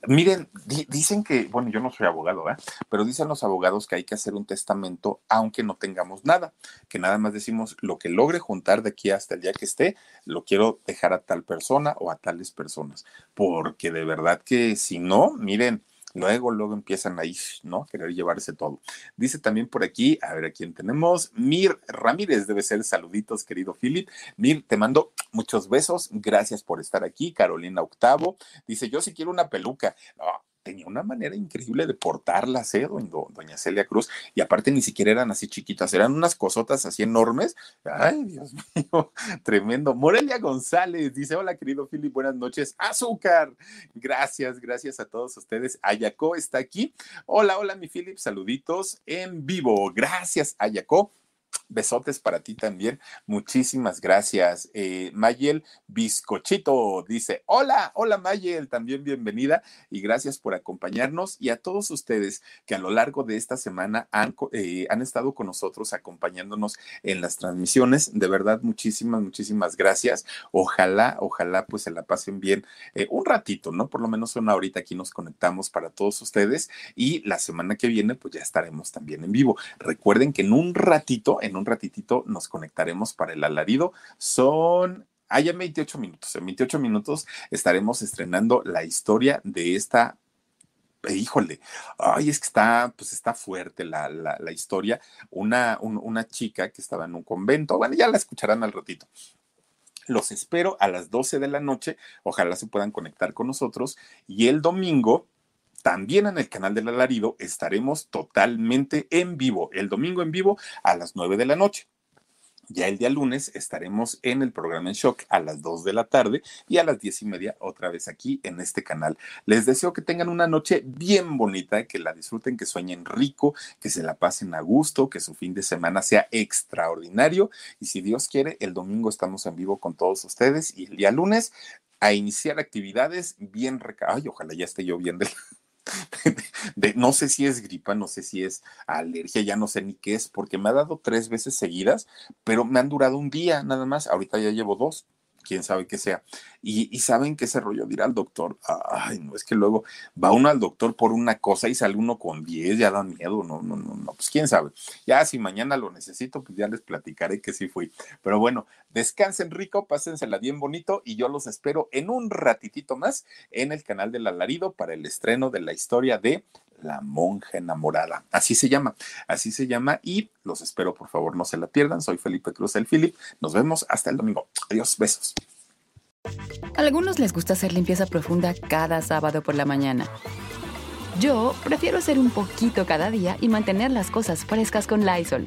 Miren, dicen que, bueno, yo no soy abogado, ¿eh? pero dicen los abogados que hay que hacer un testamento aunque no tengamos nada, que nada más decimos lo que logre juntar de aquí hasta el día que esté, lo quiero dejar a tal persona o a tales personas, porque de verdad que si no, miren, Luego, luego empiezan ahí, ¿no? Querer llevarse todo. Dice también por aquí, a ver a quién tenemos. Mir Ramírez, debe ser saluditos, querido Philip. Mir, te mando muchos besos. Gracias por estar aquí. Carolina Octavo dice: Yo sí quiero una peluca tenía una manera increíble de portarlas, ¿eh? Doña Celia Cruz, y aparte ni siquiera eran así chiquitas, eran unas cosotas así enormes. Ay, Dios mío, tremendo. Morelia González dice: Hola, querido Philip, buenas noches. Azúcar. Gracias, gracias a todos ustedes. Ayacó está aquí. Hola, hola, mi Philip, saluditos en vivo. Gracias, Ayacó. Besotes para ti también. Muchísimas gracias. Eh, Mayel Bizcochito dice, hola, hola Mayel, también bienvenida y gracias por acompañarnos y a todos ustedes que a lo largo de esta semana han, eh, han estado con nosotros acompañándonos en las transmisiones. De verdad, muchísimas, muchísimas gracias. Ojalá, ojalá pues se la pasen bien eh, un ratito, ¿no? Por lo menos una horita aquí nos conectamos para todos ustedes y la semana que viene pues ya estaremos también en vivo. Recuerden que en un ratito en un ratitito nos conectaremos para el alarido. Son Ah, ya 28 minutos. En 28 minutos estaremos estrenando la historia de esta. híjole, ay, es que está, pues está fuerte la, la, historia. Una, una chica que estaba en un convento, bueno, ya la escucharán al ratito. Los espero a las 12 de la noche. Ojalá se puedan conectar con nosotros. Y el domingo también en el canal del alarido estaremos totalmente en vivo, el domingo en vivo a las 9 de la noche. Ya el día lunes estaremos en el programa en shock a las 2 de la tarde y a las 10 y media otra vez aquí en este canal. Les deseo que tengan una noche bien bonita, que la disfruten, que sueñen rico, que se la pasen a gusto, que su fin de semana sea extraordinario y si Dios quiere, el domingo estamos en vivo con todos ustedes y el día lunes a iniciar actividades bien reca... Ay, ojalá ya esté del no sé si es gripa, no sé si es alergia, ya no sé ni qué es, porque me ha dado tres veces seguidas, pero me han durado un día nada más, ahorita ya llevo dos quién sabe qué sea. Y, saben que ese rollo de al doctor, ay, no, es que luego va uno al doctor por una cosa y sale uno con 10, ya da miedo, no, no, no, no, pues quién sabe. Ya si mañana lo necesito, pues ya les platicaré que sí fui. Pero bueno, descansen rico, pásensela bien bonito y yo los espero en un ratitito más en el canal del alarido para el estreno de la historia de la monja enamorada. Así se llama, así se llama y los espero, por favor, no se la pierdan. Soy Felipe Cruz el Philip. Nos vemos hasta el domingo. Adiós, besos. A algunos les gusta hacer limpieza profunda cada sábado por la mañana. Yo prefiero hacer un poquito cada día y mantener las cosas frescas con Lysol.